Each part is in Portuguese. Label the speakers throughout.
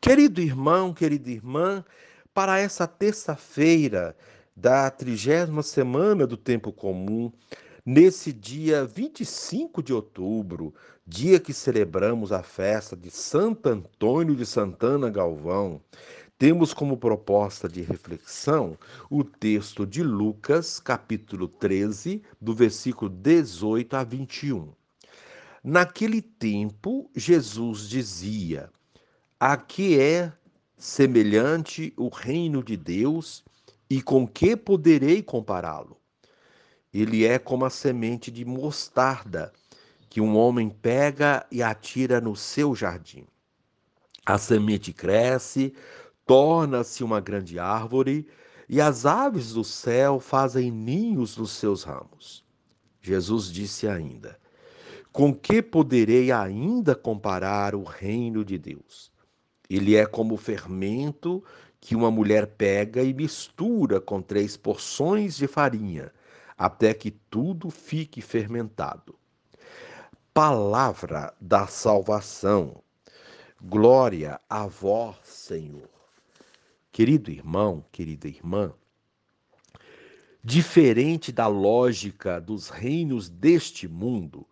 Speaker 1: Querido irmão, querida irmã, para essa terça-feira da trigésima semana do tempo comum, nesse dia 25 de outubro, dia que celebramos a festa de Santo Antônio de Santana Galvão, temos como proposta de reflexão o texto de Lucas, capítulo 13, do versículo 18 a 21. Naquele tempo, Jesus dizia: A que é semelhante o reino de Deus e com que poderei compará-lo? Ele é como a semente de mostarda que um homem pega e atira no seu jardim. A semente cresce, torna-se uma grande árvore e as aves do céu fazem ninhos nos seus ramos. Jesus disse ainda: Com que poderei ainda comparar o reino de Deus? Ele é como o fermento que uma mulher pega e mistura com três porções de farinha, até que tudo fique fermentado. Palavra da salvação. Glória a vós, Senhor. Querido irmão, querida irmã, diferente da lógica dos reinos deste mundo,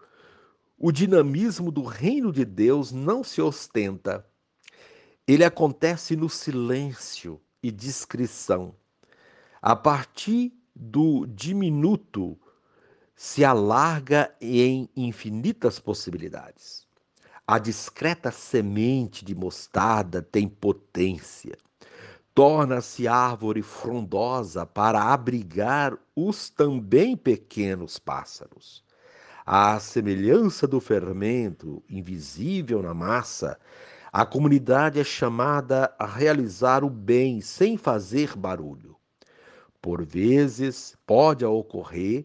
Speaker 1: o dinamismo do reino de Deus não se ostenta. Ele acontece no silêncio e discrição. A partir do diminuto se alarga em infinitas possibilidades. A discreta semente de mostarda tem potência torna-se árvore frondosa para abrigar os também pequenos pássaros. À semelhança do fermento invisível na massa, a comunidade é chamada a realizar o bem sem fazer barulho. Por vezes, pode ocorrer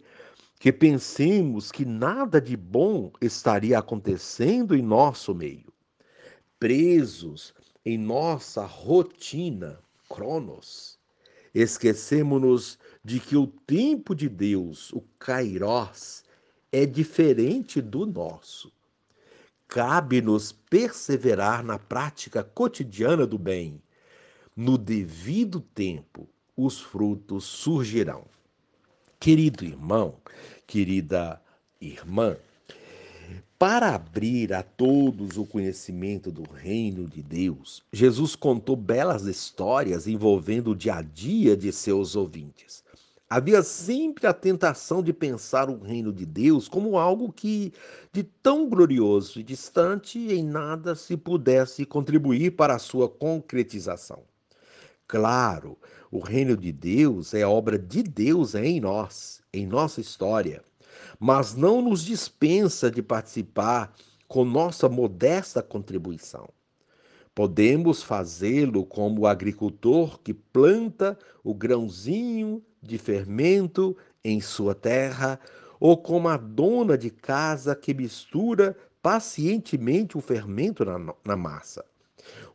Speaker 1: que pensemos que nada de bom estaria acontecendo em nosso meio. Presos em nossa rotina, Cronos. Esquecemos-nos de que o tempo de Deus, o Kairos, é diferente do nosso. Cabe-nos perseverar na prática cotidiana do bem. No devido tempo, os frutos surgirão. Querido irmão, querida irmã, para abrir a todos o conhecimento do reino de Deus, Jesus contou belas histórias envolvendo o dia a dia de seus ouvintes. Havia sempre a tentação de pensar o reino de Deus como algo que, de tão glorioso e distante, em nada se pudesse contribuir para a sua concretização. Claro, o reino de Deus é obra de Deus em nós, em nossa história mas não nos dispensa de participar com nossa modesta contribuição. Podemos fazê-lo como o agricultor que planta o grãozinho de fermento em sua terra, ou como a dona de casa que mistura pacientemente o fermento na, na massa.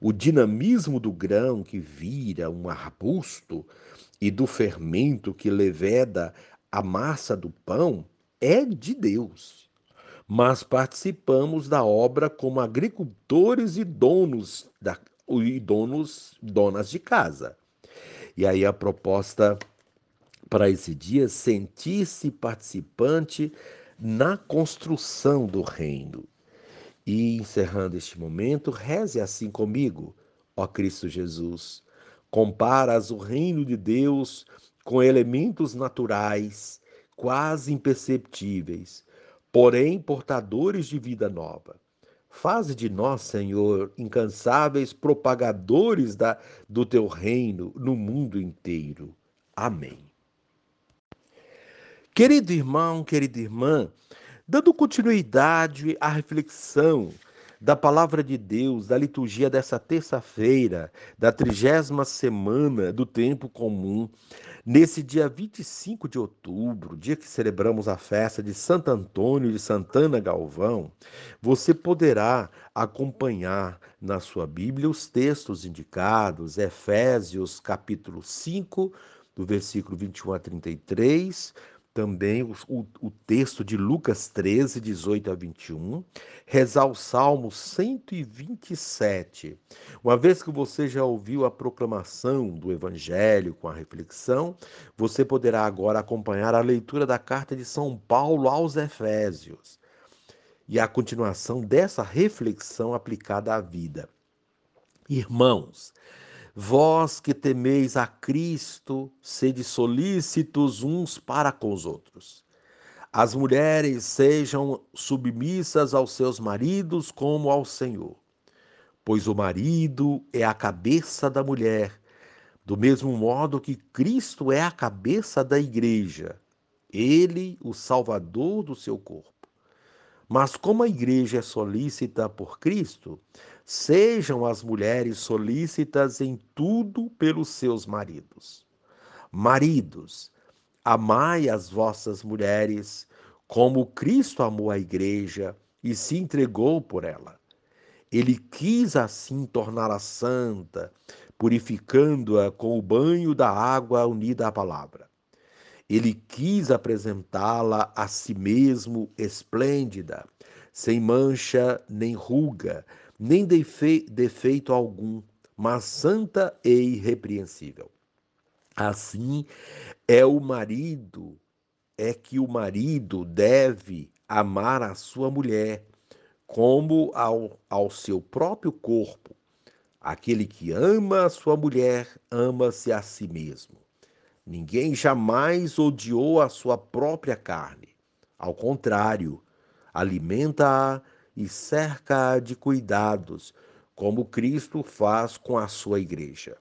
Speaker 1: O dinamismo do grão que vira um arbusto e do fermento que leveda a massa do pão é de Deus, mas participamos da obra como agricultores e donos da, e donos donas de casa. E aí a proposta para esse dia sentir-se participante na construção do reino. E encerrando este momento, reze assim comigo, ó Cristo Jesus. Comparas o reino de Deus com elementos naturais quase imperceptíveis, porém portadores de vida nova. Faze de nós, Senhor, incansáveis propagadores da, do teu reino no mundo inteiro. Amém. Querido irmão, querida irmã, dando continuidade à reflexão da palavra de Deus, da liturgia dessa terça-feira, da trigésima semana do tempo comum, nesse dia 25 de outubro, dia que celebramos a festa de Santo Antônio de Santana Galvão, você poderá acompanhar na sua Bíblia os textos indicados, Efésios capítulo 5, do versículo 21 a 33, também o, o, texto de Lucas 13, 18 a 21, rezar o Salmo 127. Uma vez que você já ouviu a proclamação do Evangelho com a reflexão, você poderá agora acompanhar a leitura da carta de São Paulo aos Efésios e a continuação dessa reflexão aplicada à vida. Irmãos, Vós que temeis a Cristo, sede solícitos uns para com os outros. As mulheres sejam submissas aos seus maridos como ao Senhor, pois o marido é a cabeça da mulher, do mesmo modo que Cristo é a cabeça da igreja, ele o salvador do seu corpo. Mas como a igreja é solícita por Cristo, sejam as mulheres solícitas em tudo pelos seus maridos. Maridos, amai as vossas mulheres, como Cristo amou a igreja e se entregou por ela. Ele quis assim torná-la santa, purificando-a com o banho da água unida à palavra ele quis apresentá-la a si mesmo esplêndida, sem mancha nem ruga, nem defe defeito algum, mas santa e irrepreensível. Assim é o marido, é que o marido deve amar a sua mulher como ao, ao seu próprio corpo. Aquele que ama a sua mulher ama-se a si mesmo. Ninguém jamais odiou a sua própria carne. Ao contrário, alimenta-a e cerca-a de cuidados, como Cristo faz com a sua igreja.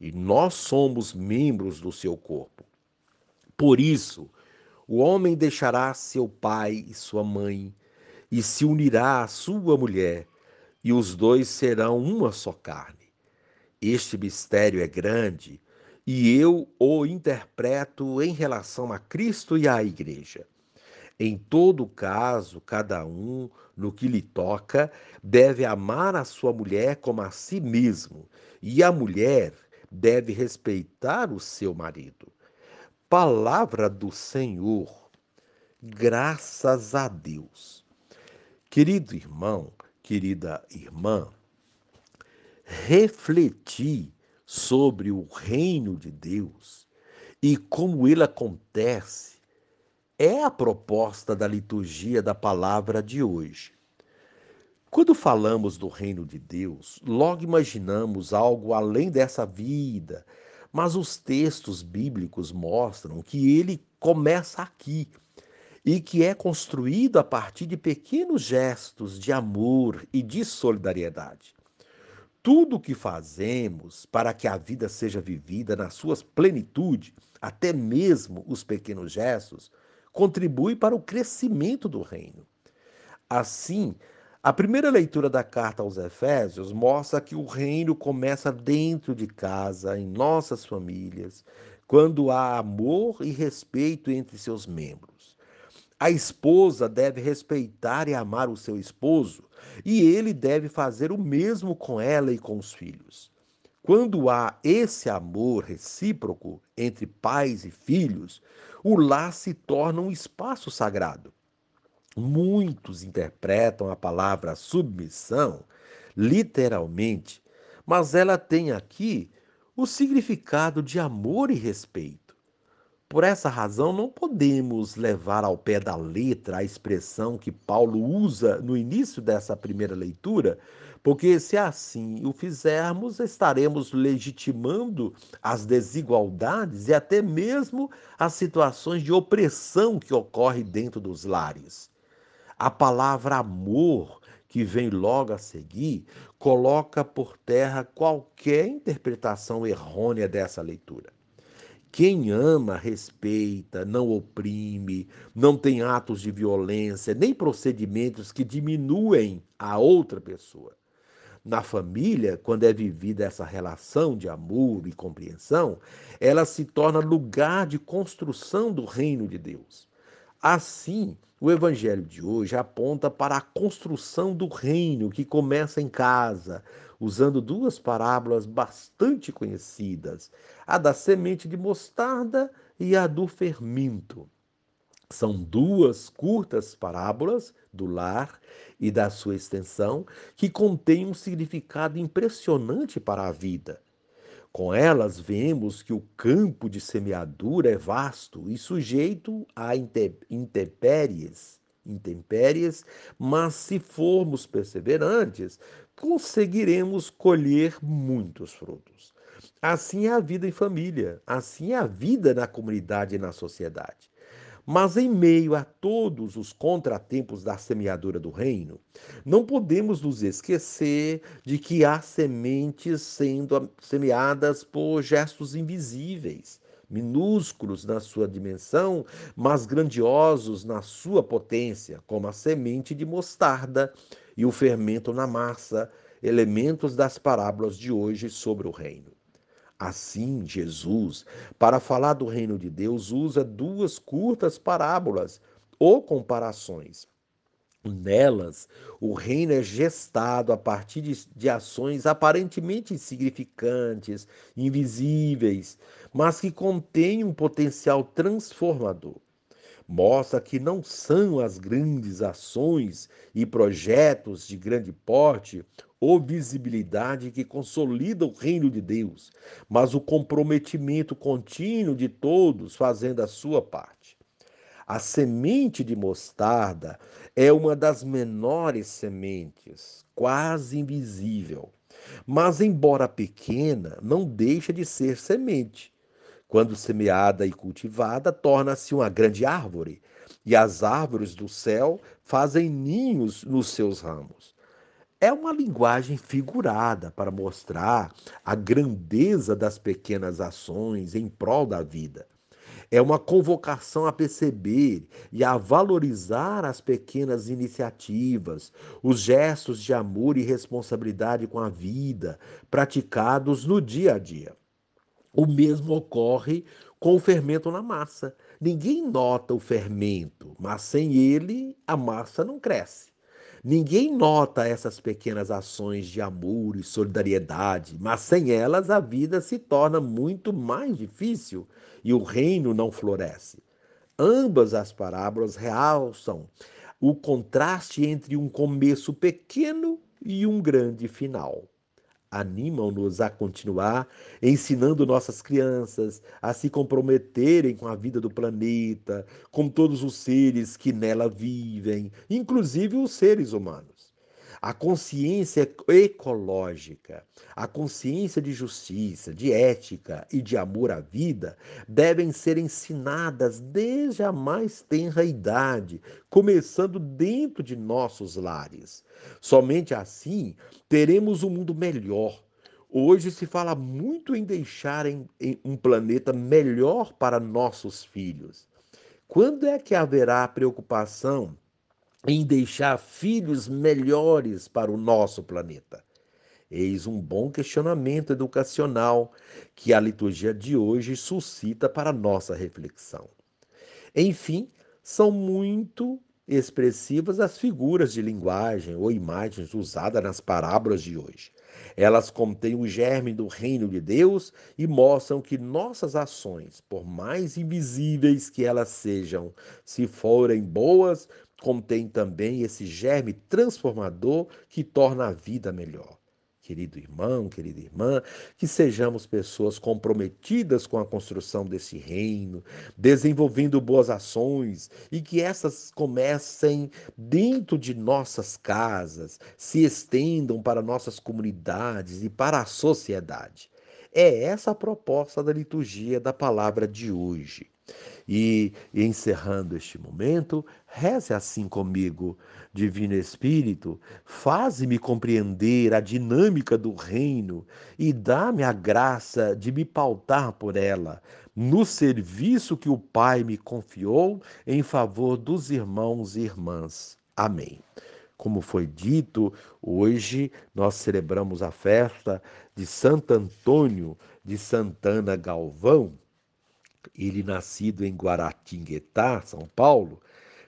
Speaker 1: E nós somos membros do seu corpo. Por isso, o homem deixará seu pai e sua mãe e se unirá à sua mulher, e os dois serão uma só carne. Este mistério é grande e eu o interpreto em relação a Cristo e à Igreja. Em todo caso, cada um, no que lhe toca, deve amar a sua mulher como a si mesmo, e a mulher deve respeitar o seu marido. Palavra do Senhor, graças a Deus. Querido irmão, querida irmã, refleti sobre o reino de Deus e como ele acontece é a proposta da liturgia da palavra de hoje. Quando falamos do reino de Deus, logo imaginamos algo além dessa vida, mas os textos bíblicos mostram que ele começa aqui e que é construído a partir de pequenos gestos de amor e de solidariedade. Tudo o que fazemos para que a vida seja vivida na sua plenitude, até mesmo os pequenos gestos, contribui para o crescimento do reino. Assim, a primeira leitura da carta aos Efésios mostra que o reino começa dentro de casa, em nossas famílias, quando há amor e respeito entre seus membros. A esposa deve respeitar e amar o seu esposo, e ele deve fazer o mesmo com ela e com os filhos. Quando há esse amor recíproco entre pais e filhos, o lar se torna um espaço sagrado. Muitos interpretam a palavra submissão literalmente, mas ela tem aqui o significado de amor e respeito. Por essa razão, não podemos levar ao pé da letra a expressão que Paulo usa no início dessa primeira leitura, porque se assim o fizermos, estaremos legitimando as desigualdades e até mesmo as situações de opressão que ocorrem dentro dos lares. A palavra amor, que vem logo a seguir, coloca por terra qualquer interpretação errônea dessa leitura. Quem ama, respeita, não oprime, não tem atos de violência, nem procedimentos que diminuem a outra pessoa. Na família, quando é vivida essa relação de amor e compreensão, ela se torna lugar de construção do reino de Deus. Assim, o evangelho de hoje aponta para a construção do reino que começa em casa, usando duas parábolas bastante conhecidas, a da semente de mostarda e a do fermento. São duas curtas parábolas do lar e da sua extensão que contêm um significado impressionante para a vida. Com elas, vemos que o campo de semeadura é vasto e sujeito a intempéries, intempéries, mas se formos perseverantes, conseguiremos colher muitos frutos. Assim é a vida em família, assim é a vida na comunidade e na sociedade. Mas em meio a todos os contratempos da semeadura do reino, não podemos nos esquecer de que há sementes sendo semeadas por gestos invisíveis, minúsculos na sua dimensão, mas grandiosos na sua potência, como a semente de mostarda e o fermento na massa, elementos das parábolas de hoje sobre o reino. Assim, Jesus, para falar do reino de Deus, usa duas curtas parábolas ou comparações. Nelas, o reino é gestado a partir de, de, ações aparentemente insignificantes, invisíveis, mas que contêm um potencial transformador mostra que não são as grandes ações e projetos de grande porte ou visibilidade que consolidam o reino de Deus, mas o comprometimento contínuo de todos fazendo a sua parte. A semente de mostarda é uma das menores sementes, quase invisível. Mas, embora pequena, não deixa de ser semente quando semeada e cultivada, torna-se uma grande árvore, e as árvores do céu fazem ninhos nos seus ramos. É uma linguagem figurada para mostrar a grandeza das pequenas ações em prol da vida. É uma convocação a perceber e a valorizar as pequenas iniciativas, os gestos de amor e responsabilidade com a vida praticados no dia a dia. O mesmo ocorre com o fermento na massa. Ninguém nota o fermento, mas sem ele a massa não cresce. Ninguém nota essas pequenas ações de amor e solidariedade, mas sem elas a vida se torna muito mais difícil e o reino não floresce. Ambas as parábolas realçam o contraste entre um começo pequeno e um grande final animam-nos a continuar ensinando nossas crianças a se comprometerem com a vida do planeta, com todos os seres que nela vivem, inclusive os seres humanos. A consciência ecológica, a consciência de justiça, de ética e de amor à vida devem ser ensinadas desde a mais tenra idade, começando dentro de nossos lares. Somente assim teremos um mundo melhor. Hoje se fala muito em deixar em, em um planeta melhor para nossos filhos. Quando é que haverá preocupação em deixar filhos melhores para o nosso planeta? Eis um bom questionamento educacional que a liturgia de hoje suscita para nossa reflexão. Enfim, são muito expressivas as figuras de linguagem ou imagens usadas nas parábolas de hoje. Elas contêm o germe do reino de Deus e mostram que nossas ações, por mais invisíveis que elas sejam, se forem boas, contém também esse germe transformador que torna a vida melhor. Querido irmão, querida irmã, que sejamos pessoas comprometidas com a construção desse reino, desenvolvendo boas ações e que essas comecem dentro de nossas casas, se estendam para nossas comunidades e para a sociedade. É essa a proposta da liturgia da palavra de hoje. E encerrando este momento, reze assim comigo, Divino Espírito, faze-me compreender a dinâmica do reino e dá-me a graça de me pautar por ela, no serviço que o Pai me confiou em favor dos irmãos e irmãs. Amém. Como foi dito, hoje nós celebramos a festa de Santo Antônio de Santana Galvão ele nascido em Guaratinguetá, São Paulo,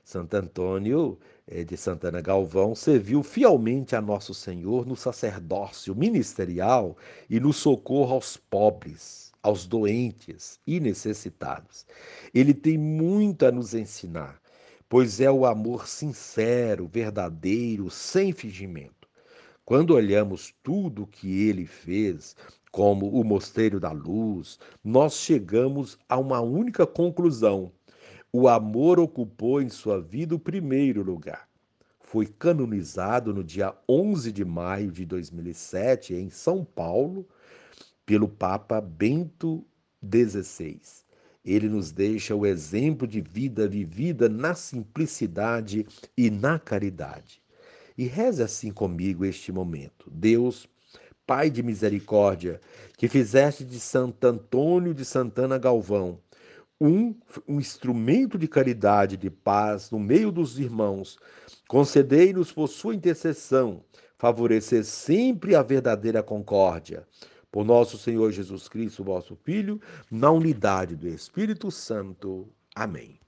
Speaker 1: Santo Antônio eh, de Santana Galvão serviu fielmente a Nosso Senhor no sacerdócio ministerial e no socorro aos pobres, aos doentes e necessitados. Ele tem muito a nos ensinar, pois é o amor sincero, verdadeiro, sem fingimento. Quando olhamos tudo o que ele fez, como o Mosteiro da Luz, nós chegamos a uma única conclusão: o amor ocupou em sua vida o primeiro lugar. Foi canonizado no dia 11 de maio de 2007 em São Paulo pelo Papa Bento XVI. Ele nos deixa o exemplo de vida vivida na simplicidade e na caridade. E reze assim comigo este momento. Deus, Pai de misericórdia, que fizeste de Santo Antônio de Santana Galvão um, um instrumento de caridade e de paz no meio dos irmãos, concedei-nos por sua intercessão favorecer sempre a verdadeira concórdia. Por nosso Senhor Jesus Cristo, vosso Filho, na unidade do Espírito Santo. Amém.